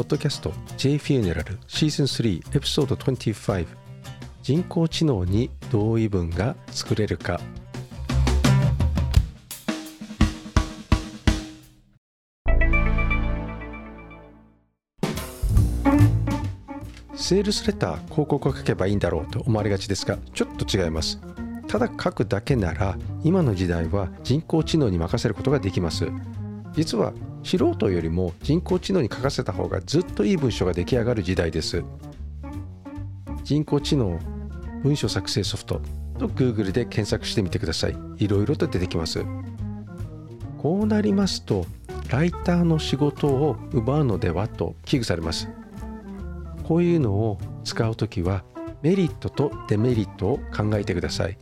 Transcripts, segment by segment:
ポッドキャスト J フューネラルシーズン3エピソード25人工知能に同意文が作れるか。セールスレター広告を書けばいいんだろうと思われがちですがちょっと違います。ただ書くだけなら今の時代は人工知能に任せることができます。実は素人よりも人工知能に書かせた方がずっといい文章が出来上がる時代です。人工知能文章作成ソフトと Google で検索してみてください。いろいろと出てきます。こうなりますとライターの仕事を奪うのではと危惧されます。こういうのを使うときはメリットとデメリットを考えてください。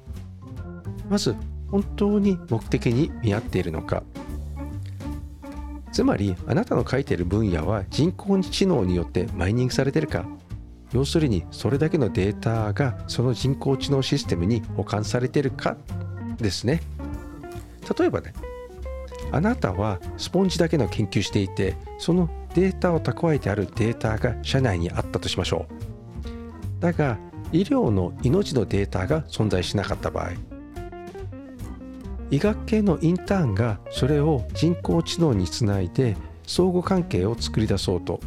まず本当に目的に見合っているのか。つまりあなたの書いている分野は人工知能によってマイニングされてるか。要するにそれだけのデータがその人工知能システムに保管されてるかですね。例えばねあなたはスポンジだけの研究していてそのデータを蓄えてあるデータが社内にあったとしましょう。だが医療の命のデータが存在しなかった場合医学系のインターンがそれを人工知能につないで相互関係を作り出そうと。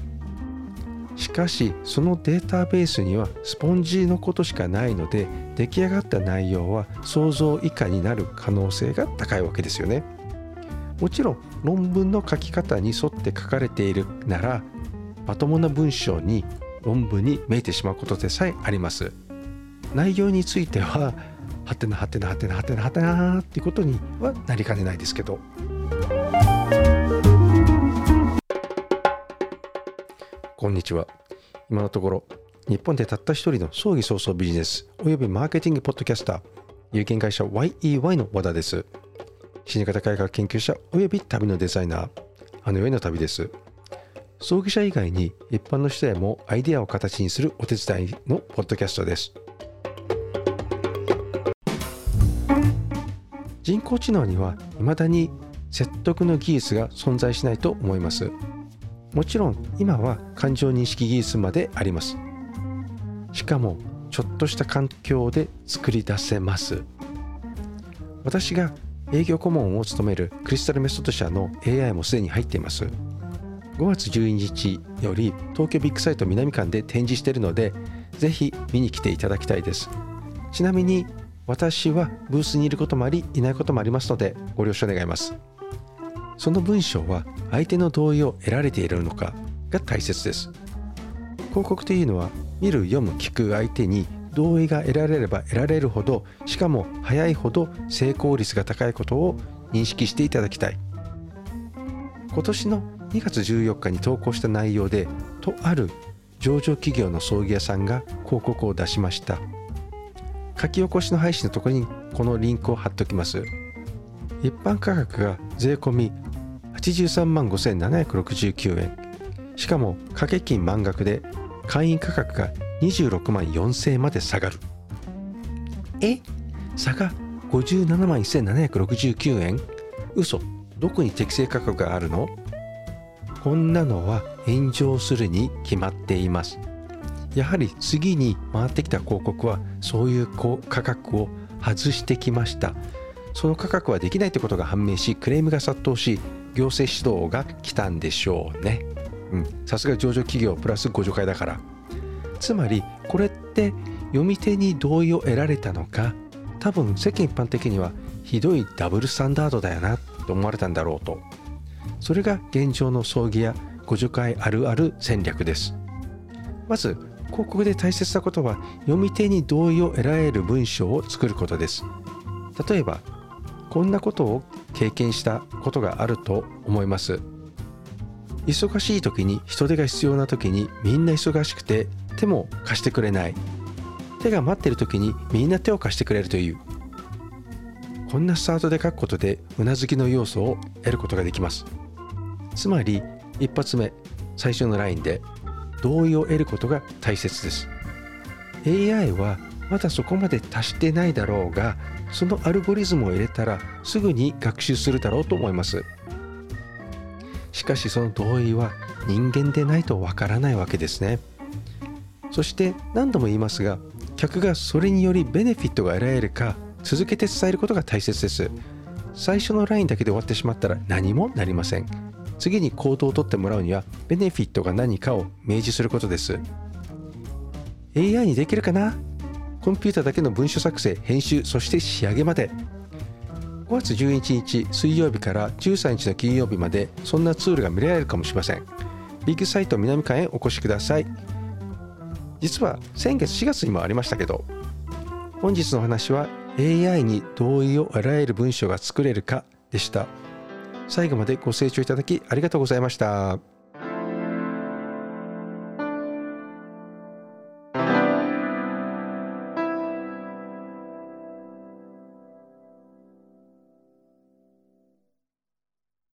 しかしそのデータベースにはスポンジのことしかないので出来上がった内容は想像以下になる可能性が高いわけですよね。もちろん論文の書き方に沿って書かれているならまともな文章に論文にめいてしまうことでさえあります。内容についてははてなはてなはてなはてなはてなっていうことにはなりかねないですけど。こんにちは。今のところ日本でたった一人の葬儀早々ビジネスおよびマーケティングポッドキャスター有限会社 YEY の和田です。死に方改革研究者および旅のデザイナーあの世への旅です。葬儀者以外に一般の人へもアイデアを形にするお手伝いのポッドキャストです。人工知能には未だに説得の技術が存在しないと思います。もちろん今は感情認識技術まであります。しかもちょっとした環境で作り出せます。私が営業顧問を務めるクリスタルメソッド社の AI もすでに入っています。5月12日より東京ビッグサイト南館で展示しているのでぜひ見に来ていただきたいです。ちなみに私はブースにいることもありいないこともありますのでご了承願います。その文章は相手の同意を得られているのかが大切です。広告というのは見る読む聞く相手に同意が得られれば得られるほどしかも早いほど成功率が高いことを認識していただきたい。今年の2月14日に投稿した内容でとある上場企業の葬儀屋さんが広告を出しました。書き起こしの配信のところにこのリンクを貼っておきます。一般価格が税込83万5769円。しかも掛け金満額で会員価格が26万4000円まで下がる。え？差が57万1769円？嘘。どこに適正価格があるの？こんなのは炎上するに決まっています。やはり次に回ってきた広告はそういう価格を外してきました。その価格はできないということが判明しクレームが殺到し行政指導が来たんでしょうね。さすが上場企業プラスご助会だから。つまりこれって読み手に同意を得られたのか多分世間一般的にはひどいダブルスタンダードだよなと思われたんだろうと。それが現状の葬儀やご助会あるある戦略です。まず広告で大切なことは読み手に同意を得られる文章を作ることです。例えばこんなことを経験したことがあると思います。忙しい時に人手が必要な時にみんな忙しくて手も貸してくれない。手が待ってる時にみんな手を貸してくれるという。こんなスタートで書くことでうなずきの要素を得ることができます。つまり一発目最初のラインで同意を得ることが大切です。AI はまだそこまで達してないだろうがそのアルゴリズムを入れたらすぐに学習するだろうと思います。しかしその同意は人間でないとわからないわけですね。そして何度も言いますが客がそれによりベネフィットが得られるか続けて伝えることが大切です。最初のラインだけで終わってしまったら何もなりません。次に行動をとってもらうにはベネフィットが何かを明示することです。AI にできるかな？コンピューターだけの文書作成編集そして仕上げまで。5月11日水曜日から13日の金曜日までそんなツールが見られるかもしれません。ビッグサイト南館へお越しください。実は先月4月にもありましたけど本日の話は AI に同意を得られる文章が作れるかでした。最後までご清聴いただきありがとうございました。